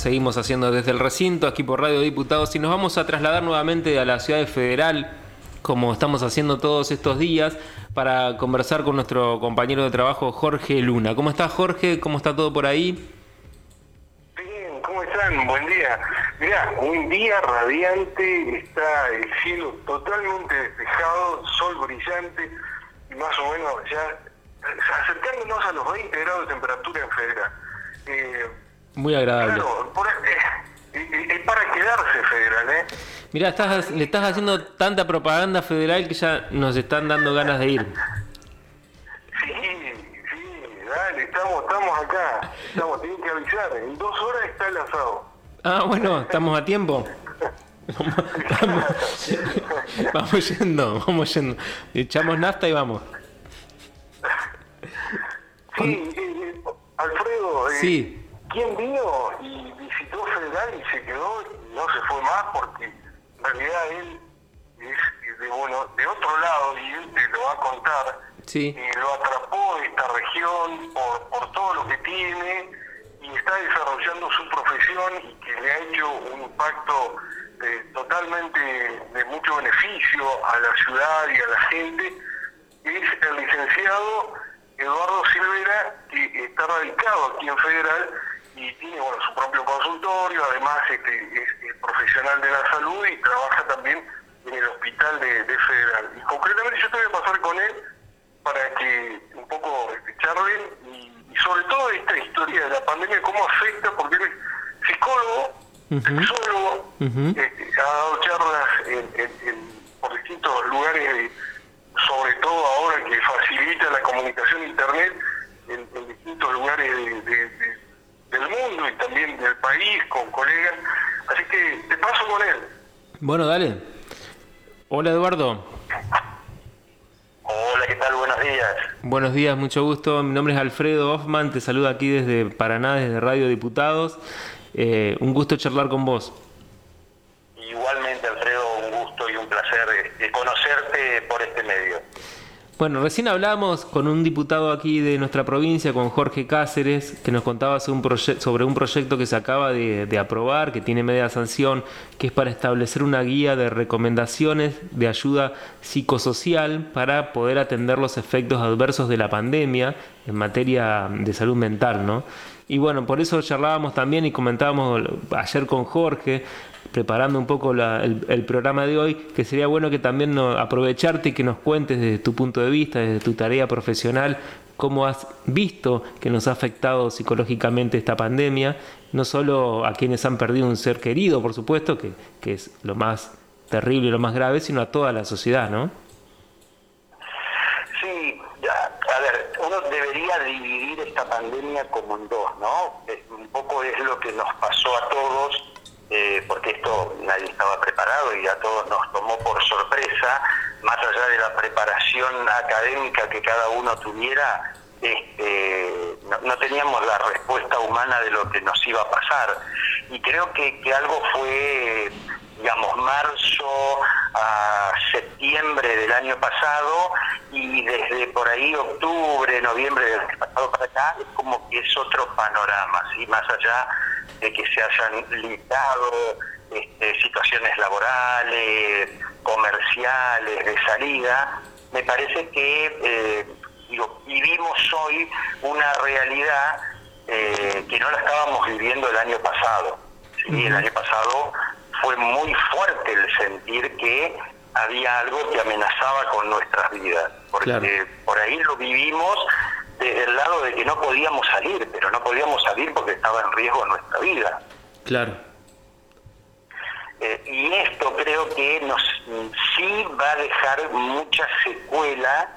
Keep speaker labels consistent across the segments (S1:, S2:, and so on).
S1: seguimos haciendo desde el recinto, aquí por Radio Diputados, y nos vamos a trasladar nuevamente a la ciudad federal, como estamos haciendo todos estos días, para conversar con nuestro compañero de trabajo Jorge Luna. ¿Cómo está Jorge? ¿Cómo está todo por ahí?
S2: Bien, ¿cómo están? Buen día. Mira, un día radiante, está el cielo totalmente despejado, sol brillante, y más o menos ya acercándonos a los 20 grados de temperatura en federal.
S1: Eh, Muy agradable.
S2: Claro, es para quedarse federal, ¿eh?
S1: Mira, estás, le estás haciendo tanta propaganda federal que ya nos están dando ganas de ir.
S2: Sí, sí, dale, estamos, estamos acá. Estamos, tienen que avisar. En dos horas está el asado.
S1: Ah, bueno, estamos a tiempo. vamos yendo, vamos yendo. Echamos nafta y vamos.
S2: Sí, eh, Alfredo,
S1: eh, sí.
S2: ¿Quién vino y visitó Federal y se quedó? No se fue más porque en realidad él es de, bueno, de otro lado y él te lo va a contar.
S1: Sí.
S2: Y lo atrapó esta región por, por todo lo que tiene y está desarrollando su profesión y que le ha hecho un impacto eh, totalmente de mucho beneficio a la ciudad y a la gente. Es el licenciado Eduardo Silvera, que está radicado aquí en Federal y tiene bueno, su propio consultorio, además este, es, profesional de la salud y trabaja también en el hospital de, Federal. Y concretamente yo te voy a pasar con él para que un poco este, charlen y, sobre todo esta historia de la pandemia, cómo afecta, porque él es psicólogo, sexólogo, este, ha dado charlas por distintos lugares sobre todo ahora que facilita la comunicación internet en, distintos lugares del mundo y también del país con colegas. Así que te paso con él.
S1: Bueno, dale. Hola Eduardo.
S2: Hola, ¿qué tal? Buenos días.
S1: Buenos días, mucho gusto. Mi nombre es Alfredo Hoffman, te saludo aquí desde Paraná, desde Radio Diputados. Eh, un gusto charlar con vos.
S2: Igualmente, Alfredo, un gusto y un placer eh, conocerte por este medio.
S1: Bueno, recién hablamos con un diputado aquí de nuestra provincia, con Jorge Cáceres, que nos contaba sobre un, proyecto que se acaba de, aprobar, que tiene media sanción, que es para establecer una guía de recomendaciones de ayuda psicosocial para poder atender los efectos adversos de la pandemia en materia de salud mental, ¿no? Y bueno, por eso charlábamos también y comentábamos ayer con Jorge preparando un poco el, programa de hoy, que sería bueno que también aprovecharte y que nos cuentes desde tu punto de vista, desde tu tarea profesional, cómo has visto que nos ha afectado psicológicamente esta pandemia, no solo a quienes han perdido un ser querido, por supuesto, que, que es lo más terrible y lo más grave, sino a toda la sociedad, ¿no?
S2: Sí, a ver, uno debería dividir esta como en dos, ¿no? Un poco es lo que nos pasó a todos eh, porque esto nadie estaba preparado y a todos nos tomó por sorpresa, más allá de la preparación académica que cada uno tuviera, este, no, teníamos la respuesta humana de lo que nos iba a pasar. Y creo que, que algo fue, digamos, marzo a septiembre del año pasado y desde por ahí octubre, noviembre del año pasado para acá, es como que es otro panorama, ¿sí? más allá de que se hayan limitado este, situaciones laborales, comerciales, de salida, me parece que eh, vivimos hoy una realidad eh, que no la estábamos viviendo el año pasado. ¿sí? El año pasado fue muy fuerte el sentir que había algo que amenazaba con nuestras vidas, porque por ahí lo vivimos desde el lado de que no podíamos salir, pero no podíamos salir porque estaba en riesgo nuestra vida.
S1: Claro.
S2: Eh, y esto creo que nos sí va a dejar mucha secuela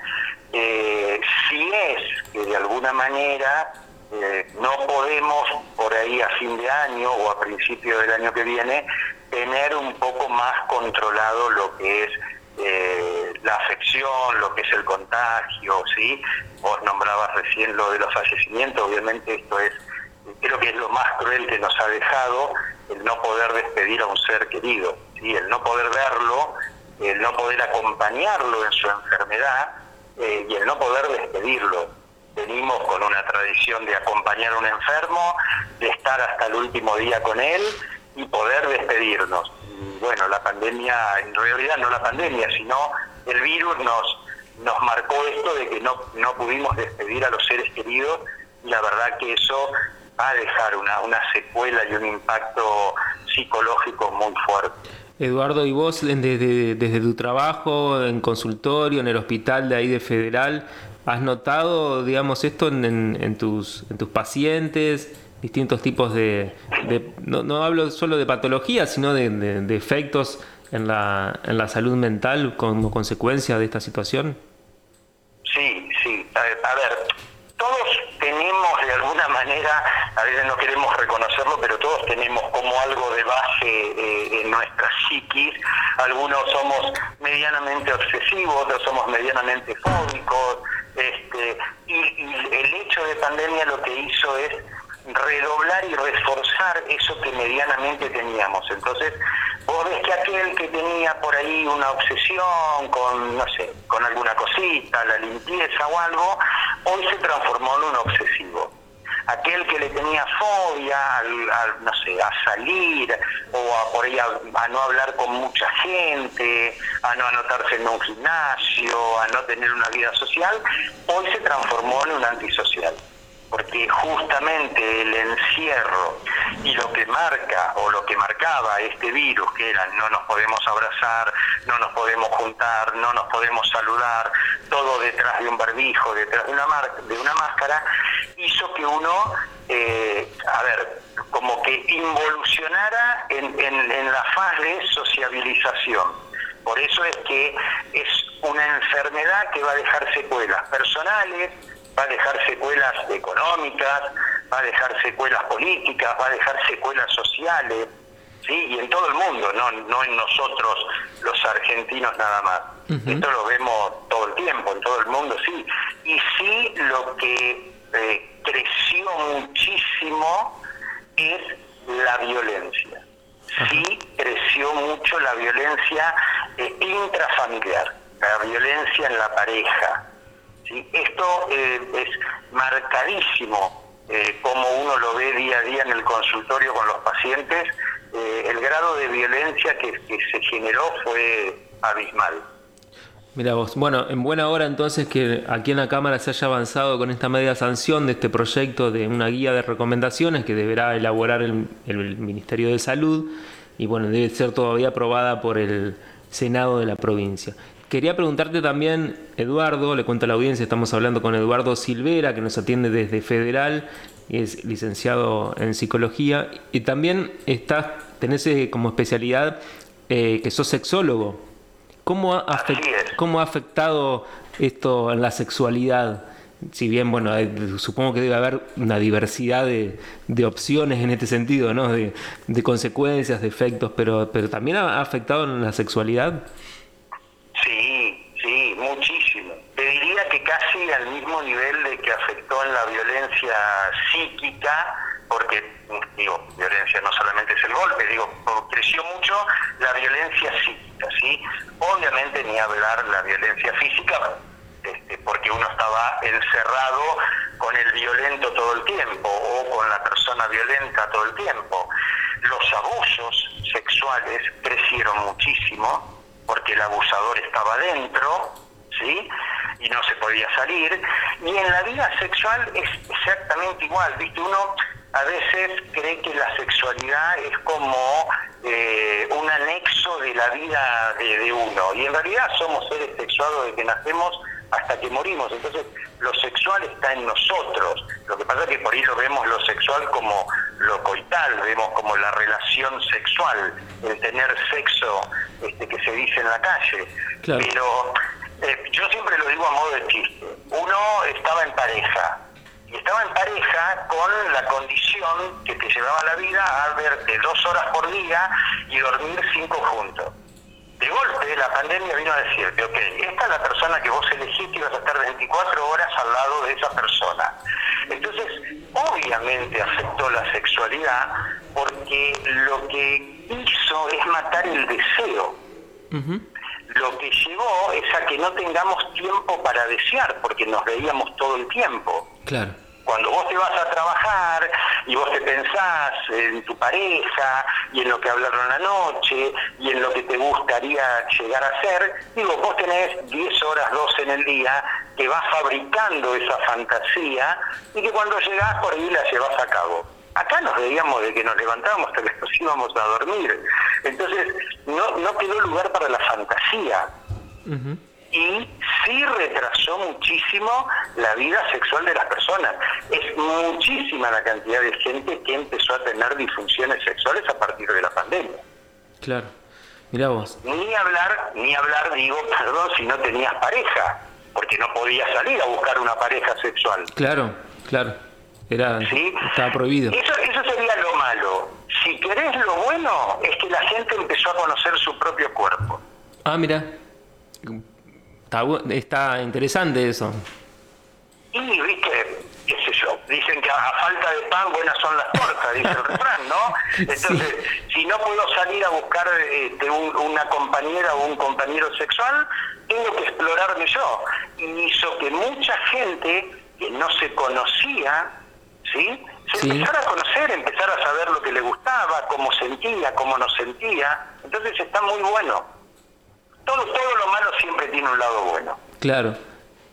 S2: eh, si es que de alguna manera eh, no podemos por ahí a fin de año o a principio del año que viene tener un poco más controlado lo que es eh, la afección, lo que es el contagio, ¿sí? Vos nombrabas recién lo de los fallecimientos, obviamente esto es, creo que es lo más cruel que nos ha dejado el no poder despedir a un ser querido, ¿sí? El no poder verlo, el no poder acompañarlo en su enfermedad eh, y el no poder despedirlo. venimos con una tradición de acompañar a un enfermo, de estar hasta el último día con él y poder despedirnos. Bueno, la pandemia, en realidad no la pandemia, sino el virus nos, nos marcó esto de que no, no pudimos despedir a los seres queridos y la verdad que eso va a dejar una, una secuela y un impacto psicológico muy fuerte.
S1: Eduardo, ¿y vos desde, desde tu trabajo en consultorio, en el hospital de ahí de Federal, has notado, digamos, esto en, tus, en tus pacientes? Distintos tipos de, no, no, hablo solo de patologías, sino de, de, efectos en la, en la salud mental como consecuencia de esta situación?
S2: Sí, sí. A ver, todos tenemos de alguna manera, a veces no queremos reconocerlo, pero todos tenemos como algo de base eh, en nuestra psiquis. Algunos somos medianamente obsesivos, otros somos medianamente fóbicos. Este, y, y el hecho de pandemia lo que hizo es redoblar y reforzar eso que medianamente teníamos. Entonces, vos ves que aquel que tenía por ahí una obsesión con, no sé, con alguna cosita, la limpieza o algo, hoy se transformó en un obsesivo. Aquel que le tenía fobia, al, no sé, a salir o a por ahí a, no hablar con mucha gente, a no anotarse en un gimnasio, a no tener una vida social, hoy se transformó en un antisocial porque justamente el encierro y lo que marca o lo que marcaba este virus, que era no nos podemos abrazar, no nos podemos juntar, no nos podemos saludar, todo detrás de un barbijo, detrás de una, de una máscara, hizo que uno, eh, a ver, como que involucionara en, en la fase de sociabilización. Por eso es que es una enfermedad que va a dejar secuelas personales, va a dejar secuelas económicas, va a dejar secuelas políticas, va a dejar secuelas sociales, ¿sí? Y en todo el mundo, no, no en nosotros los argentinos nada más. Esto lo vemos todo el tiempo, en todo el mundo, sí. Y sí lo que eh, creció muchísimo es la violencia. Sí creció mucho la violencia eh, intrafamiliar, la violencia en la pareja, esto eh, es marcadísimo, eh, como uno lo ve día a día en el consultorio con los pacientes, eh, el grado de violencia que, se generó fue abismal.
S1: Mira vos, bueno, en buena hora entonces que aquí en la Cámara se haya avanzado con esta media sanción de este proyecto de una guía de recomendaciones que deberá elaborar el, el Ministerio de Salud y bueno, debe ser todavía aprobada por el Senado de la provincia. Quería preguntarte también, Eduardo, le cuento a la audiencia, estamos hablando con Eduardo Silvera, que nos atiende desde Federal, es licenciado en psicología, y también estás, tenés eh, como especialidad eh, que sos sexólogo. ¿Cómo ha, ¿Cómo ha afectado esto en la sexualidad? Si bien, bueno, supongo que debe haber una diversidad de, opciones en este sentido, ¿no? De, de, consecuencias, de efectos, pero, pero también ha afectado en la sexualidad.
S2: Sí, sí, muchísimo. Te diría que casi al mismo nivel de que afectó en la violencia porque, digo, violencia no solamente es el golpe, digo, creció mucho la violencia psíquica, ¿sí? Obviamente ni hablar la violencia física, este, porque uno estaba encerrado con el violento todo el tiempo o con la persona violenta todo el tiempo. Los abusos sexuales crecieron muchísimo, porque el abusador estaba dentro, ¿sí? Y no se podía salir. Y en la vida sexual es exactamente igual, ¿viste? Uno a veces cree que la sexualidad es como eh, un anexo de la vida de, uno. Y en realidad somos seres sexuados desde que nacemos hasta que morimos. Entonces, lo sexual está en nosotros. Lo que pasa es que por ahí lo vemos lo sexual como lo coital, vemos como la relación sexual, el tener sexo este, que se dice en la calle. Pero eh, yo siempre lo digo a modo de chiste. Uno estaba en pareja, y estaba en pareja con la condición que te llevaba la vida a verte dos horas por día y dormir cinco juntos de golpe la pandemia vino a decirte, ok, esta es la persona que vos elegiste y vas a estar 24 horas al lado de esa persona. Entonces, obviamente afectó la sexualidad porque lo que hizo es matar el deseo. Lo que llevó es a que no tengamos tiempo para desear, porque nos veíamos todo el tiempo.
S1: Claro.
S2: Cuando vos te vas a trabajar y vos te pensás en tu pareja y en lo que hablaron anoche y en lo que te gustaría llegar a ser, digo, vos tenés 10 horas, 12 en el día que vas fabricando esa fantasía y que cuando llegás por ahí la llevas a cabo. Acá nos veíamos de que nos levantábamos hasta que nos íbamos a dormir. Entonces, no, no quedó lugar para la fantasía y sí retrasó muchísimo la vida sexual de las personas. Es muchísima la cantidad de gente que empezó a tener disfunciones sexuales a partir de la pandemia.
S1: Claro. Mira vos.
S2: Ni hablar, ni hablar, digo, perdón, si no tenías pareja, porque no podías salir a buscar una pareja sexual.
S1: Claro, claro. Era, Estaba prohibido.
S2: Eso, eso sería lo malo. Si querés lo bueno, es que la gente empezó a conocer su propio cuerpo.
S1: Ah, mira Está, interesante eso.
S2: Y, viste, qué sé yo, dicen que a falta de pan buenas son las tortas, dice el refrán, ¿no? Entonces, si no puedo salir a buscar este, una compañera o un compañero sexual, tengo que explorarme yo. Y hizo que mucha gente que no se conocía, ¿sí? Se empezara a conocer, empezara a saber lo que le gustaba, cómo sentía, cómo no sentía. Entonces está muy bueno todo, todo lo malo siempre tiene un lado bueno.
S1: Claro.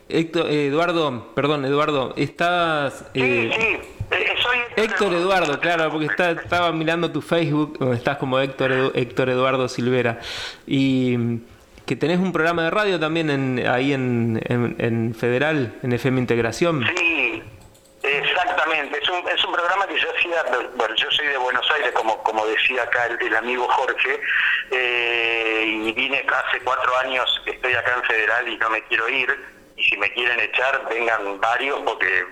S1: Héctor, Eduardo, perdón, Eduardo, estás...
S2: Sí, eh, sí. Eh, soy
S1: Héctor, Eduardo, claro, porque estaba mirando tu Facebook, donde estás como Héctor, Héctor Eduardo Silvera, y que tenés un programa de radio también en, ahí en, en Federal, en FM Integración.
S2: Sí, exactamente. Es un, es un programa bueno, yo soy de Buenos Aires, como, como decía acá el amigo Jorge, eh, y vine hace cuatro años que estoy acá en Federal y no me quiero ir. Y si me quieren echar, vengan varios, porque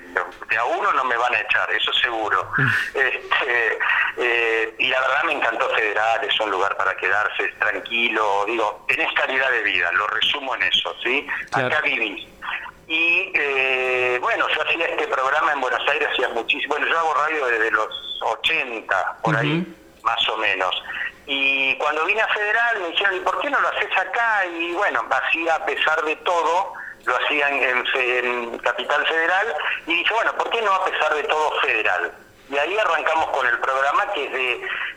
S2: de a uno no me van a echar, eso seguro. Mm. este, eh, y la verdad me encantó Federal, es un lugar para quedarse, es tranquilo, digo, tenés calidad de vida, lo resumo en eso, ¿sí? Acá vivís. Y eh, bueno, yo hacía este programa en Buenos Aires hacía muchísimo, bueno, yo hago radio desde los 80, por ahí, más o menos. Y cuando vine a Federal me dijeron, ¿y por qué no lo haces acá? Y bueno, hacía a pesar de todo, lo hacían en, Capital Federal, y dije, bueno, ¿por qué no a pesar de todo Federal? Y ahí arrancamos con el programa que es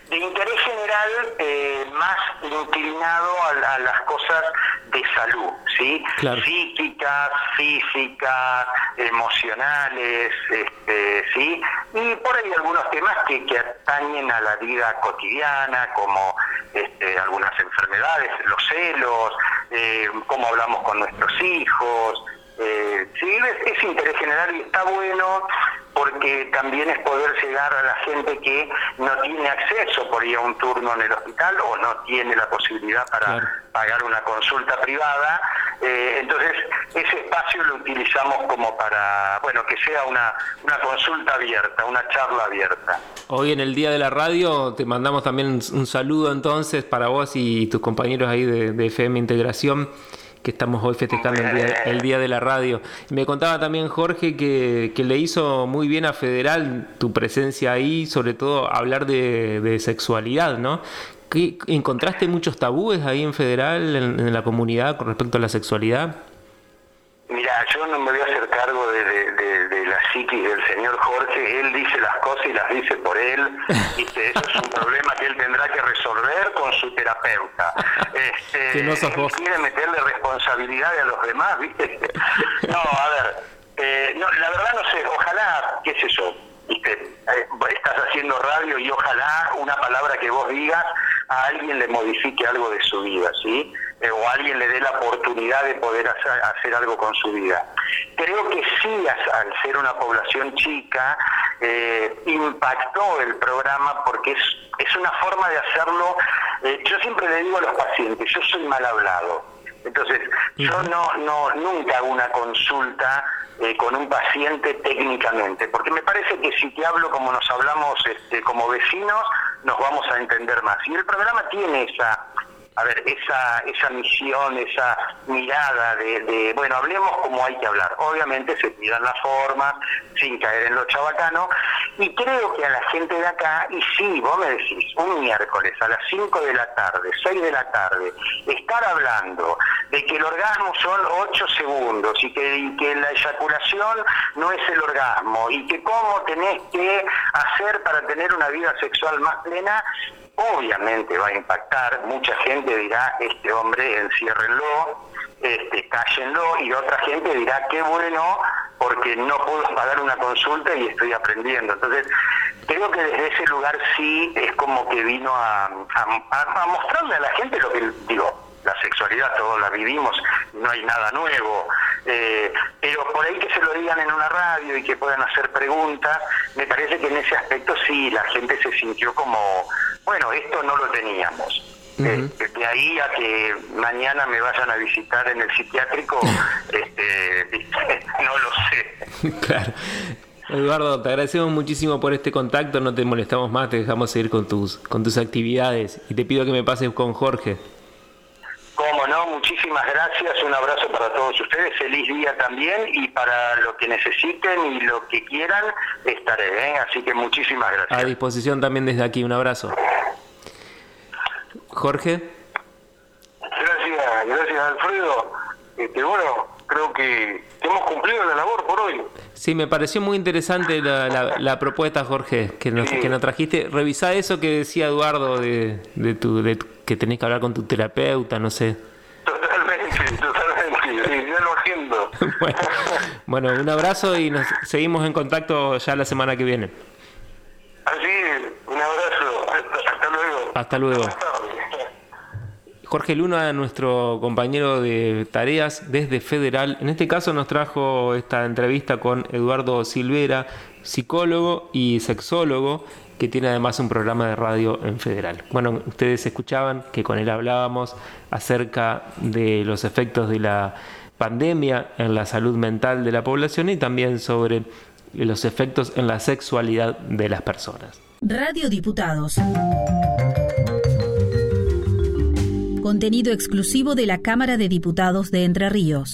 S2: de, interés general eh, más inclinado a, las cosas de salud, ¿sí? Psíquicas, físicas, emocionales, este, ¿sí? Y por ahí algunos temas que, que atañen a la vida cotidiana, como este, algunas enfermedades, los celos, eh, cómo hablamos con nuestros hijos, eh, sí, es, interés general y está bueno porque también es poder llegar a la gente que no tiene acceso por ir a un turno en el hospital o no tiene la posibilidad para pagar una consulta privada. Eh, entonces, ese espacio lo utilizamos como para, bueno, que sea una, una consulta abierta, una charla abierta.
S1: Hoy en el Día de la Radio te mandamos también un saludo entonces para vos y tus compañeros ahí de, de FM Integración que estamos hoy festejando el día, de la radio. Me contaba también Jorge que, le hizo muy bien a Federal tu presencia ahí, sobre todo hablar de, sexualidad, ¿no? ¿Encontraste muchos tabúes ahí en Federal, en la comunidad, con respecto a la sexualidad?
S2: Mira, yo no me voy a hacer cargo de, la psiquis del señor Jorge, él dice las cosas y las dice por él, y que eso es un problema que él tendrá que resolver con su terapeuta. Este,
S1: que no sos vos.
S2: quiere meterle responsabilidad a los demás, ¿viste? No, a ver, eh, no, la verdad no sé, ojalá, qué sé yo, ¿viste? Eh, estás haciendo radio y ojalá una palabra que vos digas a alguien le modifique algo de su vida, ¿sí? Eh, o alguien le dé la oportunidad de poder hacer, algo con su vida. Creo que sí, al ser una población chica, eh, impactó el programa porque es, es una forma de hacerlo. Eh, yo siempre le digo a los pacientes, yo soy mal hablado. Entonces, yo no, no, nunca hago una consulta con un paciente técnicamente, porque me parece que si te hablo como nos hablamos este, como vecinos, nos vamos a entender más. Y el programa tiene esa, a ver, esa, esa misión, esa mirada de, bueno, hablemos como hay que hablar. Obviamente se cuidan las formas, sin caer en lo chabacano, y creo que a la gente de acá, y sí, vos me decís, un miércoles a las 5 de la tarde, 6 de la tarde, estar hablando de que el orgasmo son 8 segundos y que la eyaculación no es el orgasmo y que cómo tenés que hacer para tener una vida sexual más plena, obviamente va a impactar. Mucha gente dirá, este hombre, enciérrenlo, este, cállenlo, y otra gente dirá, qué bueno, porque no puedo pagar una consulta y estoy aprendiendo. Entonces, creo que desde ese lugar sí es como que vino a, mostrarle a la gente lo que digo la sexualidad todos la vivimos, no hay nada nuevo, eh, pero por ahí que se lo digan en una radio y que puedan hacer preguntas, me parece que en ese aspecto sí, la gente se sintió como, bueno, esto no lo teníamos. Eh, de ahí a que mañana me vayan a visitar en el psiquiátrico, este, no lo sé.
S1: claro. Eduardo, te agradecemos muchísimo por este contacto, no te molestamos más, te dejamos seguir con tus, con tus actividades y te pido que me pases con Jorge.
S2: Muchísimas gracias, un abrazo para todos ustedes, feliz día también y para lo que necesiten y lo que quieran estaré, ¿eh? así que muchísimas gracias.
S1: A disposición también desde aquí, un abrazo. Jorge.
S3: Gracias, gracias Alfredo. Este, bueno, creo que hemos cumplido la labor por hoy.
S1: Sí, me pareció muy interesante la, propuesta, Jorge, que nos, que nos trajiste. Revisá eso que decía Eduardo de, de, tu, de que tenés que hablar con tu terapeuta, no sé.
S3: Totalmente, totalmente, sí, ya lo
S1: bueno, un abrazo y nos seguimos en contacto ya la semana que viene.
S3: Así, un abrazo, hasta luego.
S1: Hasta luego. Jorge Luna, nuestro compañero de tareas desde Federal, en este caso nos trajo esta entrevista con Eduardo Silvera, psicólogo y sexólogo, que tiene además un programa de radio en Federal. Bueno, ustedes escuchaban que con él hablábamos acerca de los efectos de la pandemia en la salud mental de la población y también sobre los efectos en la sexualidad de las personas.
S4: Radio Diputados. Contenido exclusivo de la Cámara de Diputados de Entre Ríos.